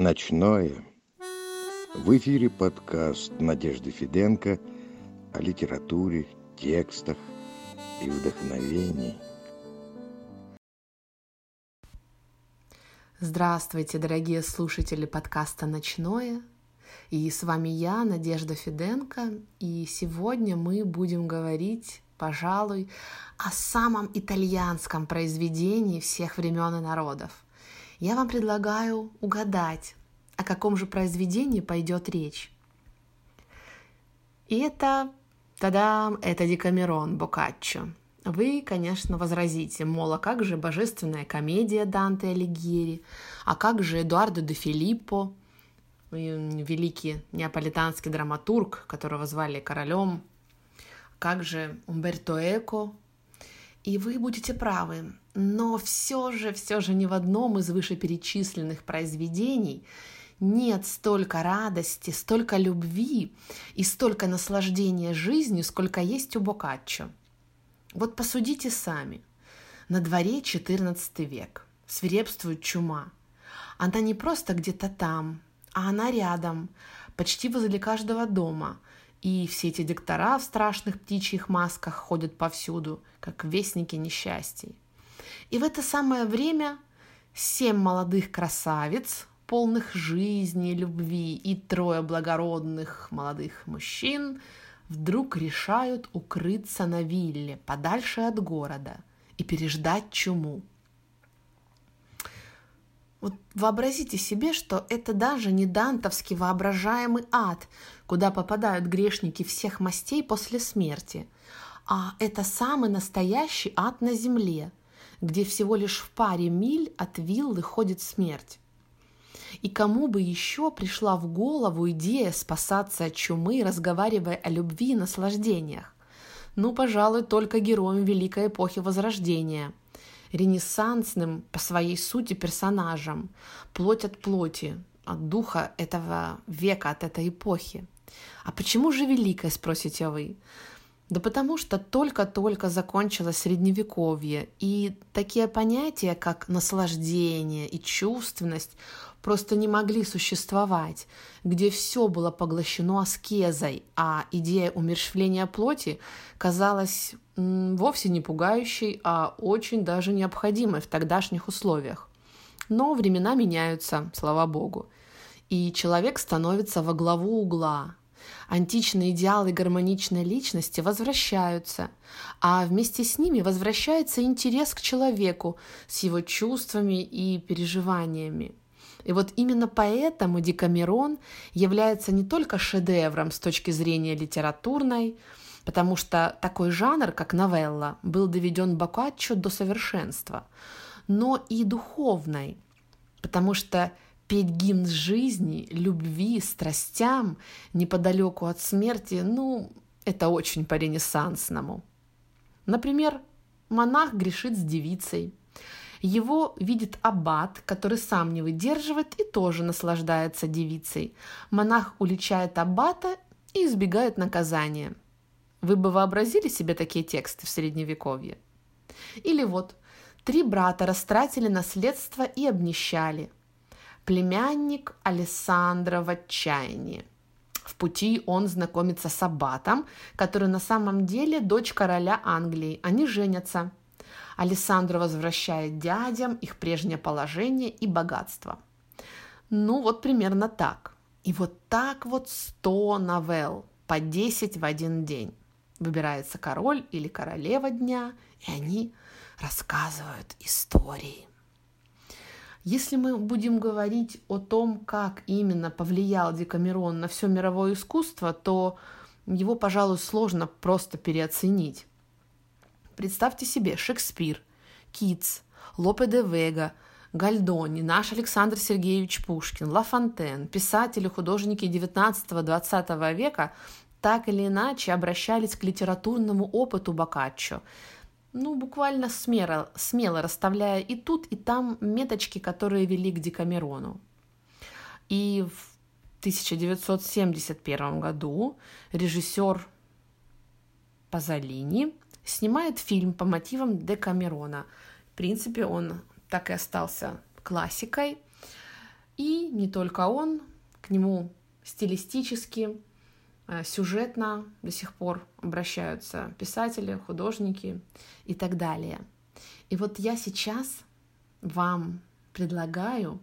Ночное. В эфире подкаст Надежды Фиденко о литературе, текстах и вдохновении. Здравствуйте, дорогие слушатели подкаста «Ночное». И с вами я, Надежда Фиденко, и сегодня мы будем говорить, пожалуй, о самом итальянском произведении всех времен и народов – я вам предлагаю угадать, о каком же произведении пойдет речь. И это, тадам, это Декамерон Боккаччо. Вы, конечно, возразите, мол, а как же божественная комедия Данте Алигьери, а как же Эдуардо де Филиппо, великий неаполитанский драматург, которого звали королем, как же Умберто Эко, и вы будете правы, но все же, все же ни в одном из вышеперечисленных произведений нет столько радости, столько любви и столько наслаждения жизнью, сколько есть у Боккаччо. Вот посудите сами. На дворе XIV век. Свирепствует чума. Она не просто где-то там, а она рядом, почти возле каждого дома – и все эти диктора в страшных птичьих масках ходят повсюду, как вестники несчастий. И в это самое время семь молодых красавиц, полных жизни, любви, и трое благородных молодых мужчин вдруг решают укрыться на вилле, подальше от города, и переждать чуму. Вот вообразите себе, что это даже не дантовский воображаемый ад, куда попадают грешники всех мастей после смерти, а это самый настоящий ад на земле, где всего лишь в паре миль от виллы ходит смерть. И кому бы еще пришла в голову идея спасаться от чумы, разговаривая о любви и наслаждениях? Ну, пожалуй, только героям Великой эпохи Возрождения – ренессансным по своей сути персонажем, плоть от плоти, от духа этого века, от этой эпохи. А почему же великое, спросите вы? Да потому что только-только закончилось средневековье, и такие понятия, как наслаждение и чувственность, просто не могли существовать, где все было поглощено аскезой, а идея умерщвления плоти казалась вовсе не пугающей, а очень даже необходимой в тогдашних условиях. Но времена меняются, слава богу, и человек становится во главу угла, Античные идеалы гармоничной личности возвращаются, а вместе с ними возвращается интерес к человеку с его чувствами и переживаниями. И вот именно поэтому Декамерон является не только шедевром с точки зрения литературной, потому что такой жанр, как новелла, был доведен Боккаччо до совершенства, но и духовной, потому что петь гимн жизни, любви, страстям неподалеку от смерти, ну, это очень по-ренессансному. Например, монах грешит с девицей. Его видит аббат, который сам не выдерживает и тоже наслаждается девицей. Монах уличает аббата и избегает наказания. Вы бы вообразили себе такие тексты в Средневековье? Или вот, три брата растратили наследство и обнищали – Племянник Алессандро в отчаянии. В пути он знакомится с Аббатом, который на самом деле дочь короля Англии. Они женятся. Алессандро возвращает дядям их прежнее положение и богатство. Ну вот примерно так. И вот так вот 100 новелл по 10 в один день. Выбирается король или королева дня, и они рассказывают истории. Если мы будем говорить о том, как именно повлиял Декамерон на все мировое искусство, то его, пожалуй, сложно просто переоценить. Представьте себе Шекспир, Китс, Лопе де Вега, Гальдони, наш Александр Сергеевич Пушкин, Ла Фонтен, писатели, художники XIX-XX века так или иначе обращались к литературному опыту Боккаччо, ну, буквально смело, смело расставляя и тут, и там меточки, которые вели к Декамерону. И в 1971 году режиссер Пазолини снимает фильм по мотивам Декамерона. В принципе, он так и остался классикой. И не только он, к нему стилистически, сюжетно до сих пор обращаются писатели, художники и так далее. И вот я сейчас вам предлагаю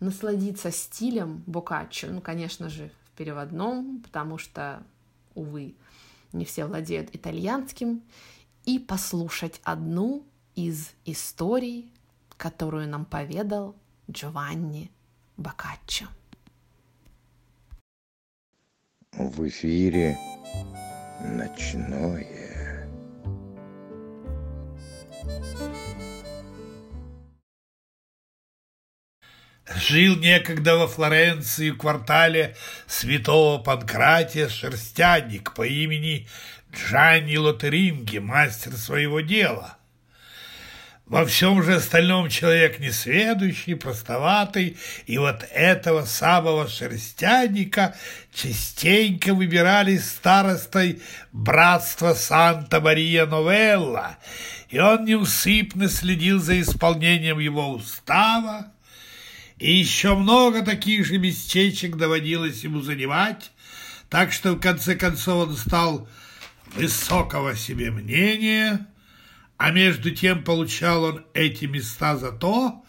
насладиться стилем Бокаччо, ну, конечно же, в переводном, потому что, увы, не все владеют итальянским, и послушать одну из историй, которую нам поведал Джованни Бокаччо. В эфире ночное. Жил некогда во Флоренции в квартале святого Панкратия шерстяник по имени Джанни Лотеринги, мастер своего дела. Во всем же остальном человек несведущий, простоватый, и вот этого самого шерстяника частенько выбирали старостой братства Санта-Мария-Новелла, и он неусыпно следил за исполнением его устава, и еще много таких же местечек доводилось ему занимать, так что в конце концов он стал высокого себе мнения, а между тем получал он эти места за то,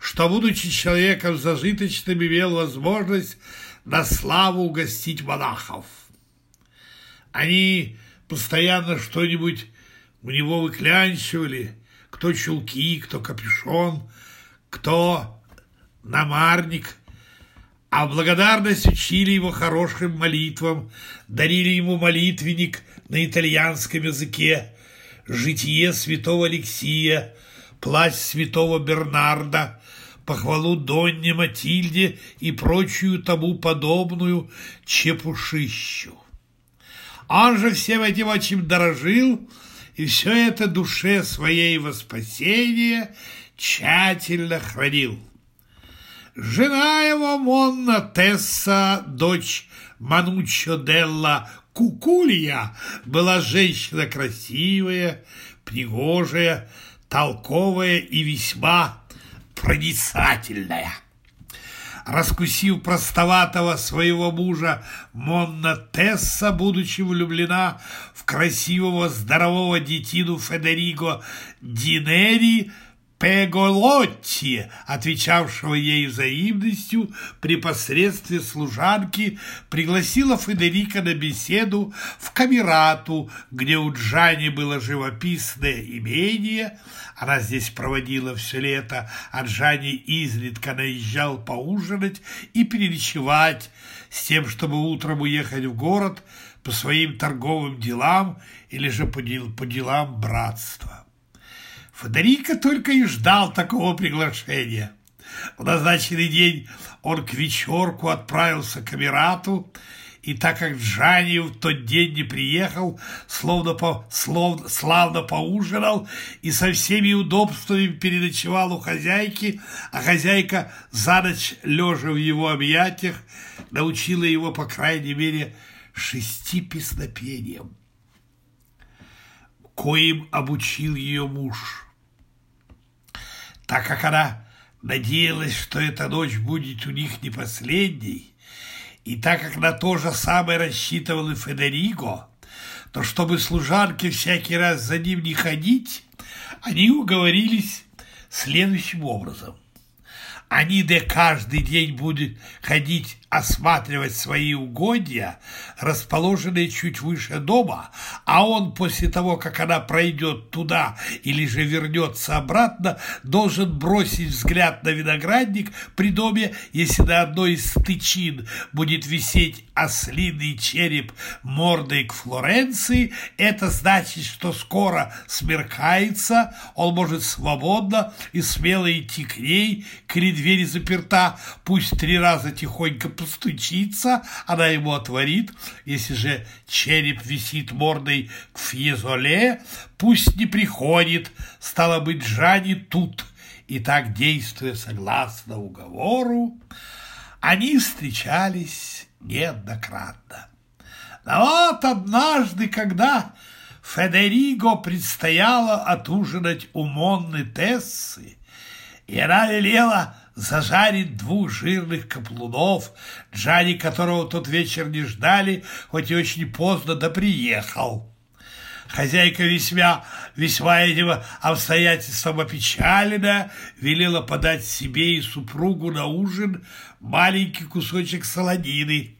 что, будучи человеком зажиточным, имел возможность на славу угостить монахов. Они постоянно что-нибудь у него выклянчивали, кто чулки, кто капюшон, кто намарник, а в благодарность учили его хорошим молитвам, дарили ему молитвенник на итальянском языке, житие святого Алексия, плащ святого Бернарда, похвалу Донне Матильде и прочую тому подобную чепушищу. Он же всем этим очень дорожил, и все это душе своей во спасение тщательно хранил. Жена его Монна Тесса, дочь Манучо Делла Кукулья, была женщина красивая, пригожая, толковая и весьма проницательная. Раскусив простоватого своего мужа, Монна Тесса, будучи влюблена в красивого здорового детину Федериго Динери, Пеголотти, отвечавшего ей взаимностью при посредстве служанки, пригласила Федерика на беседу в Камерату, где у Джани было живописное имение. Она здесь проводила все лето, а Джани изредка наезжал поужинать и переночевать с тем, чтобы утром уехать в город по своим торговым делам или же по делам братства. Федерико только и ждал такого приглашения. В назначенный день он к вечерку отправился к Эмирату, и так как Джани в тот день не приехал, словно по, словно, славно поужинал и со всеми удобствами переночевал у хозяйки, а хозяйка за ночь, лежа в его объятиях, научила его, по крайней мере, шести песнопениям, коим обучил ее муж так как она надеялась, что эта ночь будет у них не последней, и так как на то же самое рассчитывал и Федериго, то чтобы служанки всякий раз за ним не ходить, они уговорились следующим образом. Они де каждый день будут ходить осматривать свои угодья, расположенные чуть выше дома, а он после того, как она пройдет туда или же вернется обратно, должен бросить взгляд на виноградник при доме, если на одной из стычин будет висеть ослиный череп мордой к Флоренции, это значит, что скоро смеркается, он может свободно и смело идти к ней, коли дверь заперта, пусть три раза тихонько постучится, она ему отворит. Если же череп висит мордой к фьезоле, пусть не приходит, стало быть, Жани тут. И так, действуя согласно уговору, они встречались неоднократно. Но вот однажды, когда Федериго предстояло отужинать у Монны Тессы, и она велела зажарить двух жирных каплунов, Джани, которого тот вечер не ждали, хоть и очень поздно, да приехал. Хозяйка весьма, весьма этим обстоятельством опечалена, велела подать себе и супругу на ужин маленький кусочек солонины,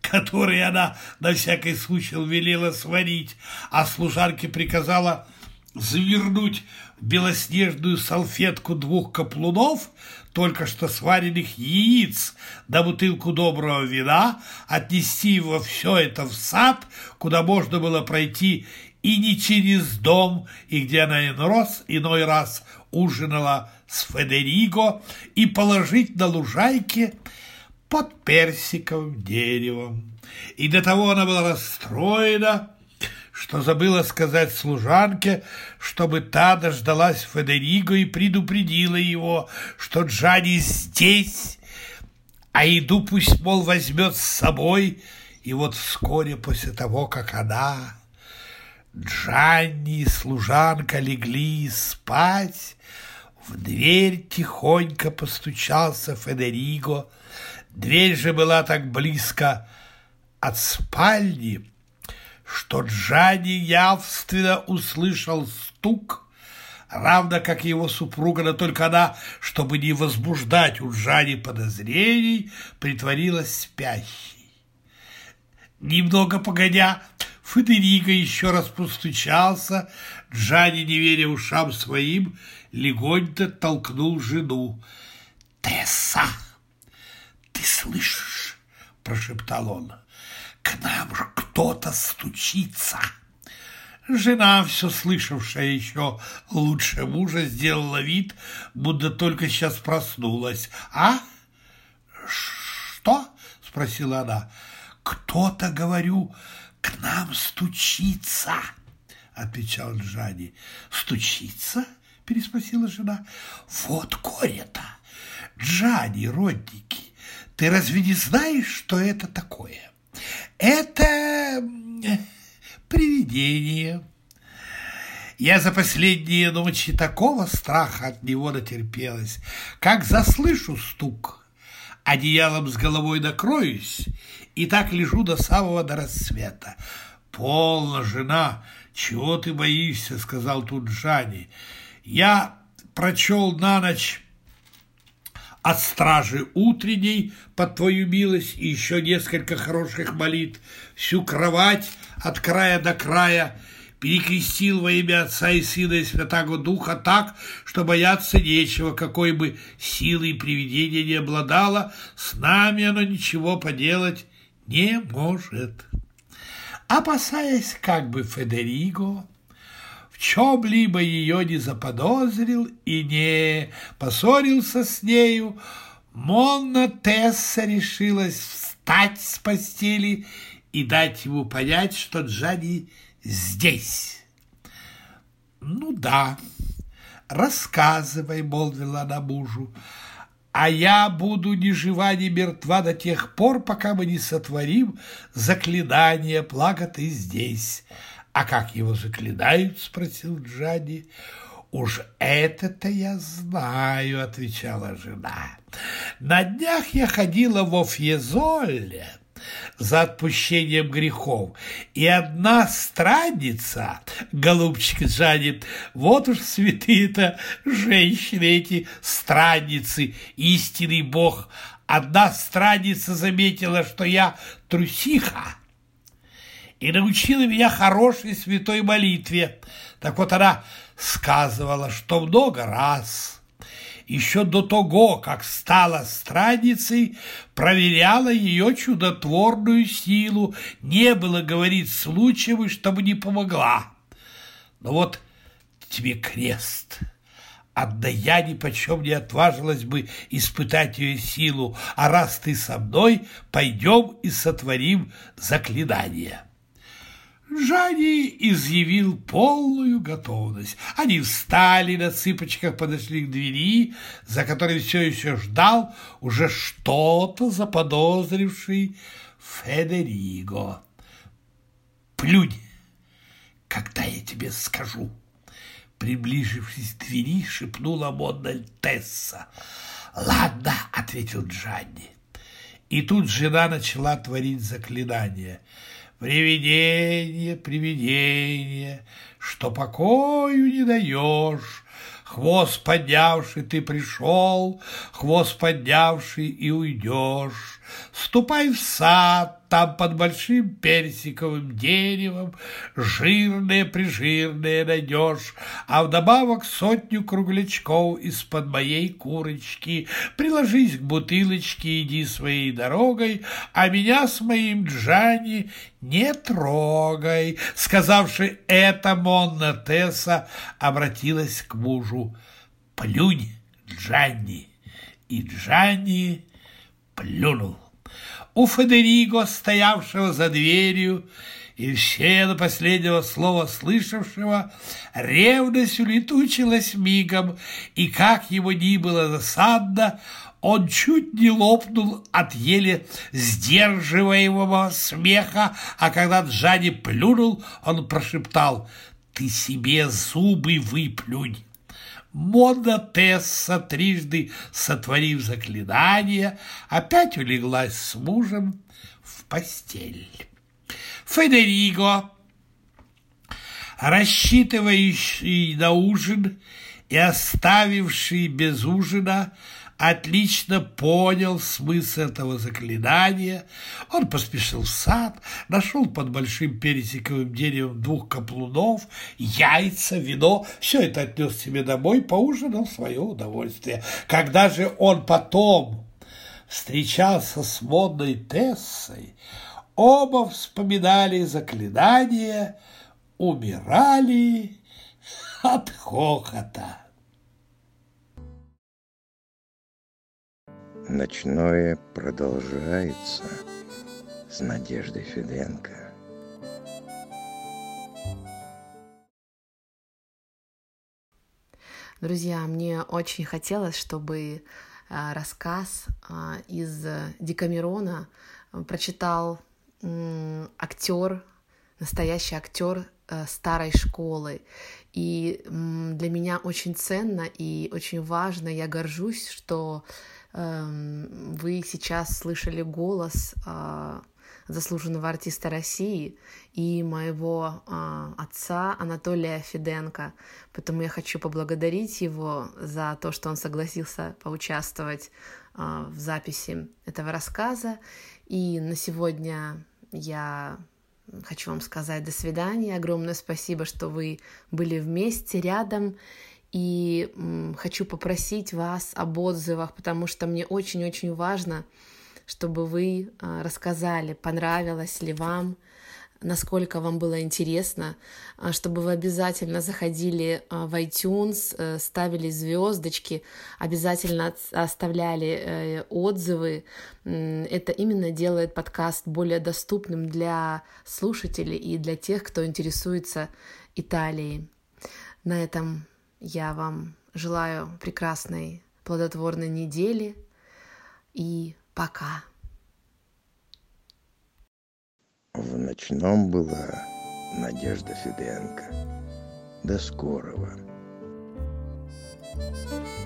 который она на всякий случай велела сварить, а служанке приказала завернуть в белоснежную салфетку двух каплунов, только что сваренных яиц, да бутылку доброго вина, отнести его все это в сад, куда можно было пройти и не через дом, и где она раз, иной раз ужинала с Федериго, и положить на лужайке под персиковым деревом. И до того она была расстроена, что забыла сказать служанке, чтобы та дождалась Федериго и предупредила его, что Джани здесь, а еду пусть, мол, возьмет с собой. И вот вскоре после того, как она Джанни и служанка легли спать. В дверь тихонько постучался Федериго. Дверь же была так близко от спальни, что Джанни явственно услышал стук, равно как его супруга, но только она, чтобы не возбуждать у Джани подозрений, притворилась спящей. Немного погодя, Федерико еще раз постучался, Джани, не веря ушам своим, легонько толкнул жену. «Тесса, ты слышишь?» – прошептал он. «К нам кто-то стучится!» Жена, все слышавшая еще лучше мужа, сделала вид, будто только сейчас проснулась. «А? Что?» – спросила она. «Кто-то, говорю, к нам стучится, отвечал Джани. Стучится? переспросила жена. Вот горе-то. Джани, родники, ты разве не знаешь, что это такое? Это привидение. Я за последние ночи такого страха от него натерпелась, как заслышу стук, одеялом с головой накроюсь и так лежу до самого до рассвета. «Полно, жена, чего ты боишься?» — сказал тут Джани. «Я прочел на ночь от стражи утренней под твою милость и еще несколько хороших молитв, всю кровать от края до края, перекрестил во имя Отца и Сына и Святаго Духа так, что бояться нечего, какой бы силой привидения не обладало, с нами оно ничего поделать не может. Опасаясь, как бы Федериго чем-либо ее не заподозрил и не поссорился с нею, Монна Тесса решилась встать с постели и дать ему понять, что Джани здесь. «Ну да, рассказывай», — молвила она мужу, а я буду ни жива, ни мертва до тех пор, пока мы не сотворим заклинание, благо ты здесь. А как его заклинают? — спросил Джанни. «Уж это-то я знаю», — отвечала жена. «На днях я ходила во Фьезоле, за отпущением грехов. И одна странница, голубчик Джанет, вот уж святые-то женщины эти странницы, истинный Бог. Одна странница заметила, что я трусиха, и научила меня хорошей святой молитве. Так вот она сказывала, что много раз – еще до того, как стала странницей, проверяла ее чудотворную силу. Не было, говорит, случаев, чтобы не помогла. Но вот тебе крест. Одна я ни почем не отважилась бы испытать ее силу, а раз ты со мной, пойдем и сотворим заклинание. Жани изъявил полную готовность. Они встали на цыпочках, подошли к двери, за которой все еще ждал уже что-то заподозривший Федериго. «Плюнь, когда я тебе скажу!» Приближившись к двери, шепнула Монна Тесса. Ладно, ответил Джанни. И тут жена начала творить заклинание. Привидение, привидение, что покою не даешь, Хвост поднявший ты пришел, хвост поднявший и уйдешь. Ступай в сад, там под большим персиковым деревом жирные-прижирные найдешь, а вдобавок сотню круглячков из-под моей курочки. Приложись к бутылочке, иди своей дорогой, а меня с моим Джани не трогай. Сказавши это, Монна Тесса обратилась к мужу. Плюнь, Джанни. И Джанни плюнул у Федериго, стоявшего за дверью, и все до последнего слова слышавшего, ревность улетучилась мигом, и как его ни было засадно, он чуть не лопнул от еле сдерживаемого смеха, а когда Джани плюнул, он прошептал «Ты себе зубы выплюнь». Мода Тесса, трижды сотворив заклинание, опять улеглась с мужем в постель. Федериго, рассчитывающий на ужин и оставивший без ужина, отлично понял смысл этого заклинания. Он поспешил в сад, нашел под большим персиковым деревом двух каплунов, яйца, вино. Все это отнес себе домой, поужинал в свое удовольствие. Когда же он потом встречался с модной Тессой, оба вспоминали заклинание, умирали от хохота. Ночное продолжается с Надеждой Феденко. Друзья, мне очень хотелось, чтобы а, рассказ а, из Декамерона прочитал актер, настоящий актер э, старой школы. И для меня очень ценно и очень важно, я горжусь, что вы сейчас слышали голос а, заслуженного артиста России и моего а, отца Анатолия Фиденко. Поэтому я хочу поблагодарить его за то, что он согласился поучаствовать а, в записи этого рассказа. И на сегодня я хочу вам сказать до свидания. Огромное спасибо, что вы были вместе, рядом. И хочу попросить вас об отзывах, потому что мне очень-очень важно, чтобы вы а, рассказали, понравилось ли вам, насколько вам было интересно, а, чтобы вы обязательно заходили а, в iTunes, э, ставили звездочки, обязательно оставляли э, отзывы. Это именно делает подкаст более доступным для слушателей и для тех, кто интересуется Италией. На этом я вам желаю прекрасной плодотворной недели и пока. В ночном была Надежда Феденко. До скорого. thank you